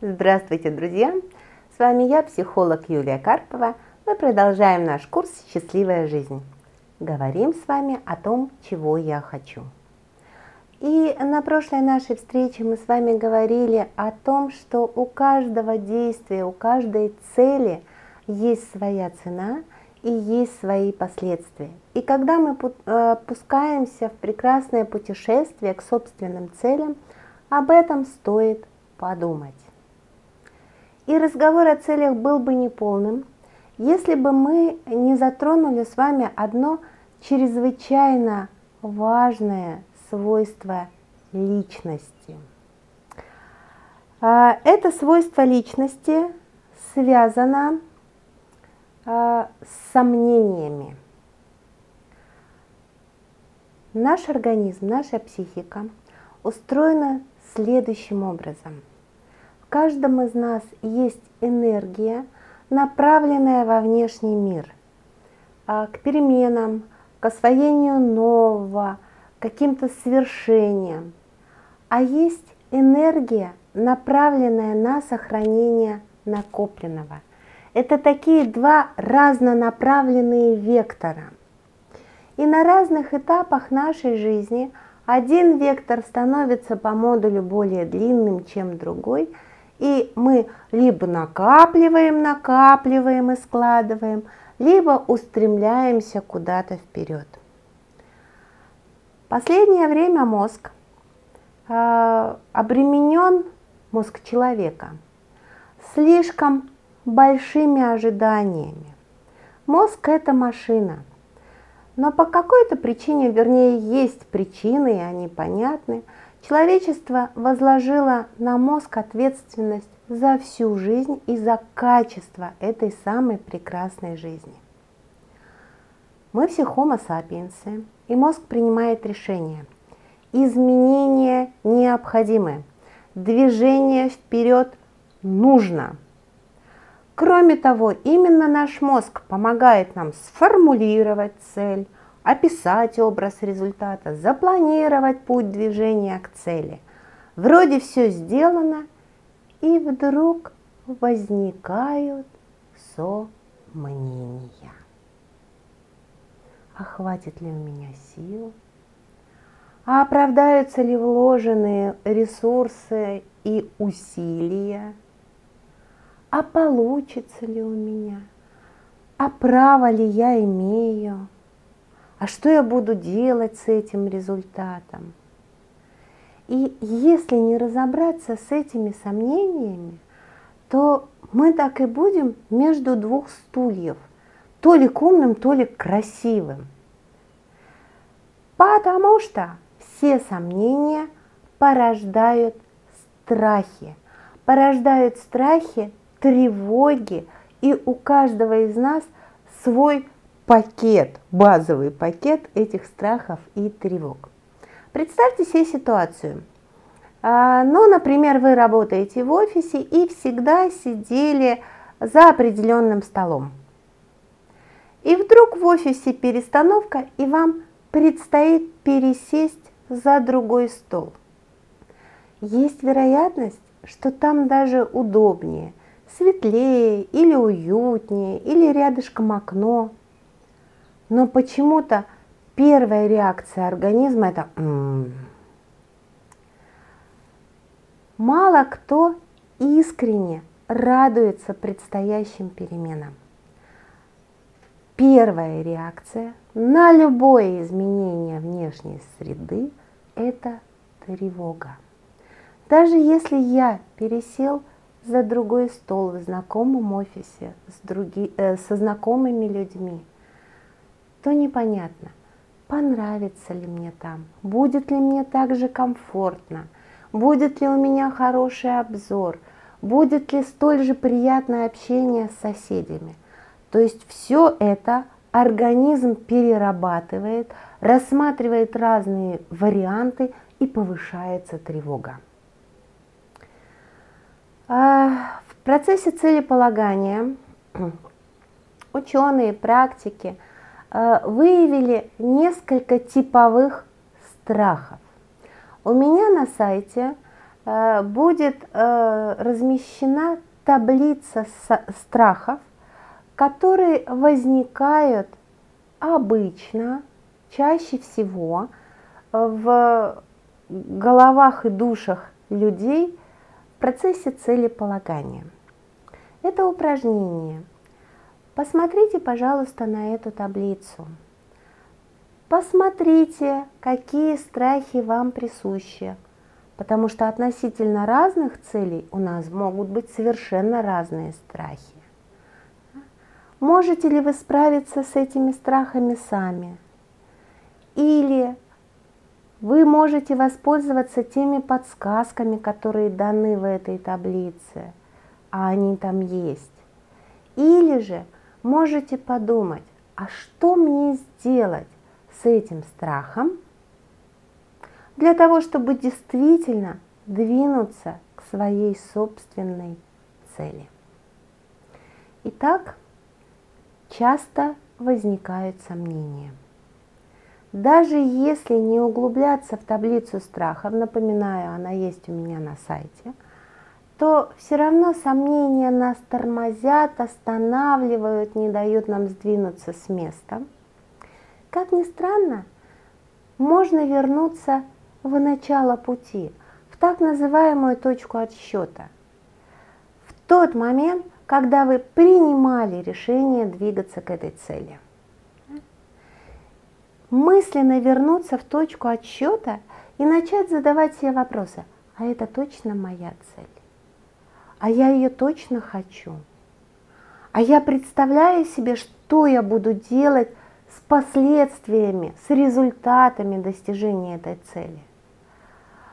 Здравствуйте, друзья! С вами я, психолог Юлия Карпова. Мы продолжаем наш курс «Счастливая жизнь». Говорим с вами о том, чего я хочу. И на прошлой нашей встрече мы с вами говорили о том, что у каждого действия, у каждой цели есть своя цена и есть свои последствия. И когда мы э, пускаемся в прекрасное путешествие к собственным целям, об этом стоит подумать. И разговор о целях был бы неполным, если бы мы не затронули с вами одно чрезвычайно важное свойство личности. А, это свойство личности связано а, с сомнениями. Наш организм, наша психика устроена следующим образом. В каждом из нас есть энергия, направленная во внешний мир, а, к переменам, к освоению нового, каким-то свершениям. А есть энергия, направленная на сохранение накопленного. Это такие два разнонаправленные вектора. И на разных этапах нашей жизни один вектор становится по модулю более длинным, чем другой, и мы либо накапливаем, накапливаем и складываем, либо устремляемся куда-то вперед. Последнее время мозг э, обременен, мозг человека, слишком большими ожиданиями. Мозг – это машина. Но по какой-то причине, вернее, есть причины, и они понятны, человечество возложило на мозг ответственность за всю жизнь и за качество этой самой прекрасной жизни. Мы все homo sapiens, и мозг принимает решение. Изменения необходимы, движение вперед нужно. Кроме того, именно наш мозг помогает нам сформулировать цель, описать образ результата, запланировать путь движения к цели. Вроде все сделано, и вдруг возникают сомнения. А хватит ли у меня сил, а оправдаются ли вложенные ресурсы и усилия, а получится ли у меня, а право ли я имею, а что я буду делать с этим результатом. И если не разобраться с этими сомнениями, то мы так и будем между двух стульев то ли к умным, то ли красивым. Потому что все сомнения порождают страхи, порождают страхи, тревоги, и у каждого из нас свой пакет, базовый пакет этих страхов и тревог. Представьте себе ситуацию. А, ну, например, вы работаете в офисе и всегда сидели за определенным столом. И вдруг в офисе перестановка, и вам предстоит пересесть за другой стол. Есть вероятность, что там даже удобнее, светлее или уютнее, или рядышком окно. Но почему-то первая реакция организма это м-м". Мало кто искренне радуется предстоящим переменам. Первая реакция на любое изменение внешней среды – это тревога. Даже если я пересел за другой стол в знакомом офисе с други, э, со знакомыми людьми, то непонятно, понравится ли мне там, будет ли мне так же комфортно, будет ли у меня хороший обзор, будет ли столь же приятное общение с соседями – то есть все это организм перерабатывает, рассматривает разные варианты и повышается тревога. А, в процессе целеполагания ученые, практики выявили несколько типовых страхов. У меня на сайте э, будет э, размещена таблица страхов, которые возникают обычно, чаще всего в головах и душах людей в процессе целеполагания. Это упражнение. Посмотрите, пожалуйста, на эту таблицу. Посмотрите, какие страхи вам присущи, потому что относительно разных целей у нас могут быть совершенно разные страхи. Можете ли вы справиться с этими страхами сами? Или вы можете воспользоваться теми подсказками, которые даны в этой таблице, а они там есть. Или же можете подумать, а что мне сделать с этим страхом для того, чтобы действительно двинуться к своей собственной цели. Итак, часто возникают сомнения – даже если не углубляться в таблицу страхов, напоминаю, она есть у меня на сайте, то все равно сомнения нас тормозят, останавливают, не дают нам сдвинуться с места. Как ни странно, можно вернуться в начало пути, в так называемую точку отсчета. В тот момент, когда вы принимали решение двигаться к этой цели – мысленно вернуться в точку отсчета и начать задавать себе вопросы. А это точно моя цель? А я ее точно хочу? А я представляю себе, что я буду делать с последствиями, с результатами достижения этой цели.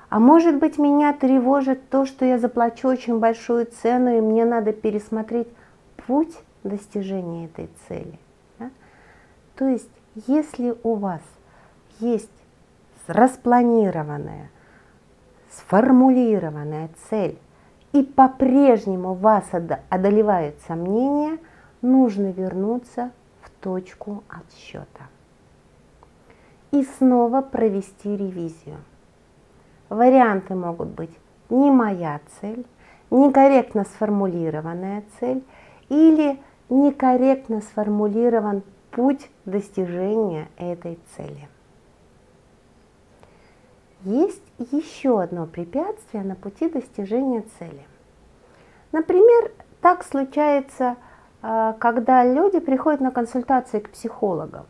А может быть меня тревожит то, что я заплачу очень большую цену, и мне надо пересмотреть путь достижения этой цели. Да? То есть если у вас есть распланированная, сформулированная цель, и по-прежнему вас одолевают сомнения, нужно вернуться в точку отсчета. И снова провести ревизию. Варианты могут быть не моя цель, некорректно сформулированная цель или некорректно сформулирован путь достижения этой цели. Есть еще одно препятствие на пути достижения цели. Например, так случается, а, когда люди приходят на консультации к психологам.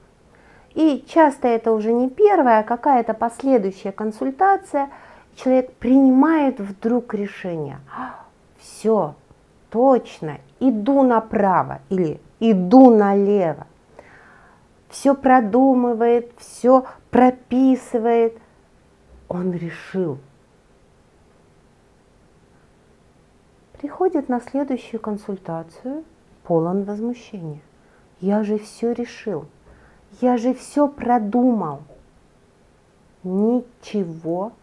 И часто это уже не первая, а какая-то последующая консультация. Человек принимает вдруг решение. Все, точно, иду направо или иду налево все продумывает, все прописывает. Он решил. Приходит на следующую консультацию, полон возмущения. Я же все решил, я же все продумал. Ничего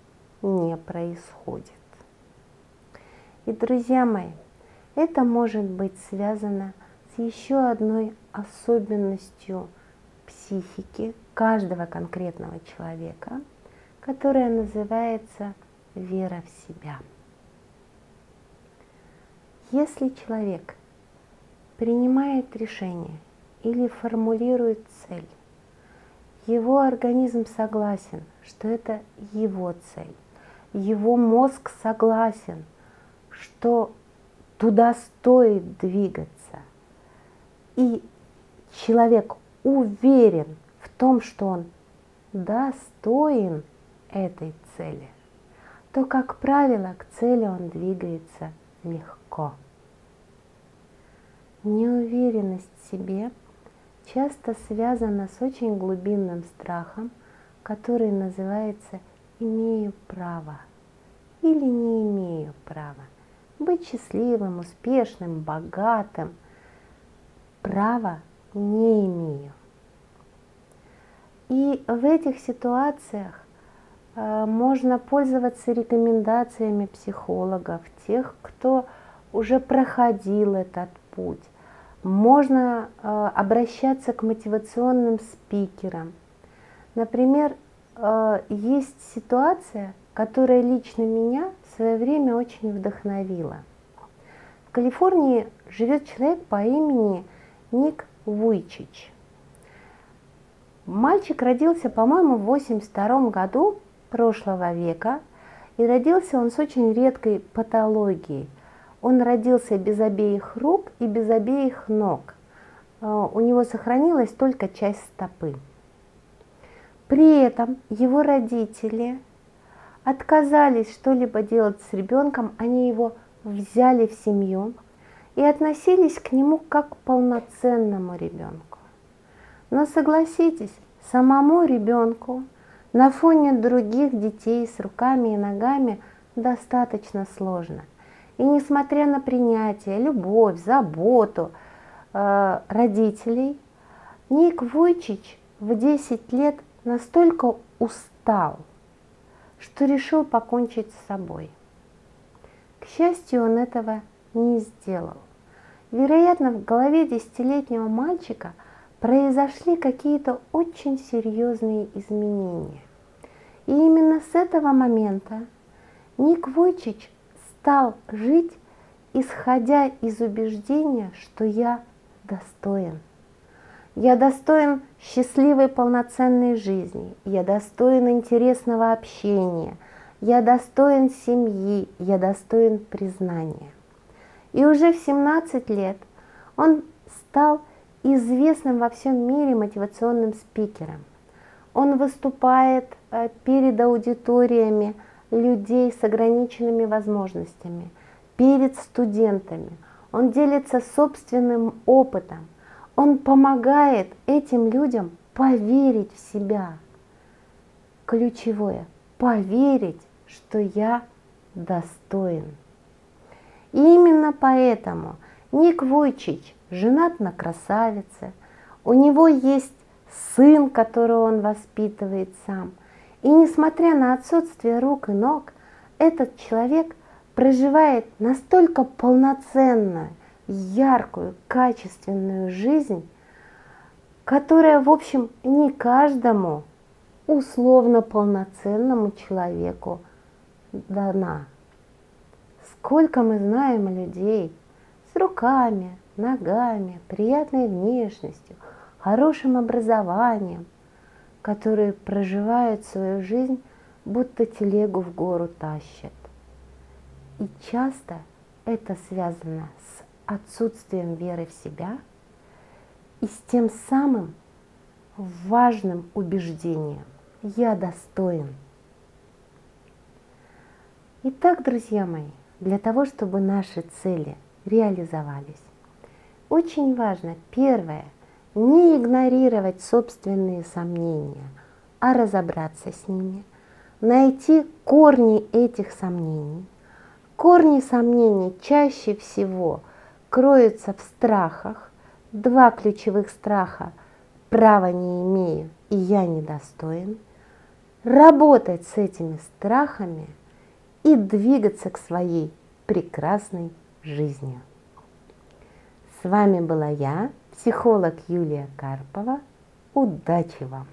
не происходит. И, друзья мои, это может быть связано с еще одной особенностью – психики каждого конкретного человека, которая называется вера в себя. Если человек принимает решение или формулирует цель, его организм согласен, что это его цель, его мозг согласен, что туда стоит двигаться, и человек уверен в том, что он достоин этой цели, то, как правило, к цели он двигается легко. Неуверенность в себе часто связана с очень глубинным страхом, который называется «имею право» или «не имею права» быть счастливым, успешным, богатым. Право не имею. И в этих ситуациях можно пользоваться рекомендациями психологов, тех, кто уже проходил этот путь. Можно э, обращаться к мотивационным спикерам. Например, э, есть ситуация, которая лично меня в свое время очень вдохновила. В Калифорнии живет человек по имени Ник Вуйчич. Мальчик родился, по-моему, в 82 году прошлого века, и родился он с очень редкой патологией. Он родился без обеих рук и без обеих ног. А, у него сохранилась только часть стопы. При этом его родители отказались что-либо делать с ребенком, они его взяли в семью и относились к нему как к полноценному ребенку. Но согласитесь, самому ребенку на фоне других детей с руками и ногами достаточно сложно. И несмотря на принятие, любовь, заботу э, родителей, Ник Войчич в 10 лет настолько устал, что решил покончить с собой. К счастью, он этого не сделал. Вероятно, в голове десятилетнего мальчика – произошли какие-то очень серьезные изменения. И именно с этого момента Ник Войчич стал жить, исходя из убеждения, что я достоин. Я достоин счастливой полноценной жизни, я достоин интересного общения, я достоин семьи, я достоин признания. И уже в 17 лет он стал известным во всем мире мотивационным спикером. Он выступает э, перед аудиториями людей с ограниченными возможностями, перед студентами. Он делится собственным опытом. Он помогает этим людям поверить в себя. Ключевое – поверить, что я достоин. И именно поэтому Ник Войчич женат на красавице, у него есть сын, которого он воспитывает сам. И несмотря на отсутствие рук и ног, этот человек проживает настолько полноценную, яркую, качественную жизнь, которая, в общем, не каждому условно полноценному человеку дана. Сколько мы знаем людей с руками, ногами, приятной внешностью, хорошим образованием, которые проживают свою жизнь, будто телегу в гору тащат. И часто это связано с отсутствием веры в себя и с тем самым важным убеждением «я достоин». Итак, друзья мои, для того, чтобы наши цели реализовались, очень важно, первое, не игнорировать собственные сомнения, а разобраться с ними, найти корни этих сомнений. Корни сомнений чаще всего кроются в страхах. Два ключевых страха – права не имею и я недостоин. Работать с этими страхами и двигаться к своей прекрасной жизни. С вами была я, психолог Юлия Карпова. Удачи вам!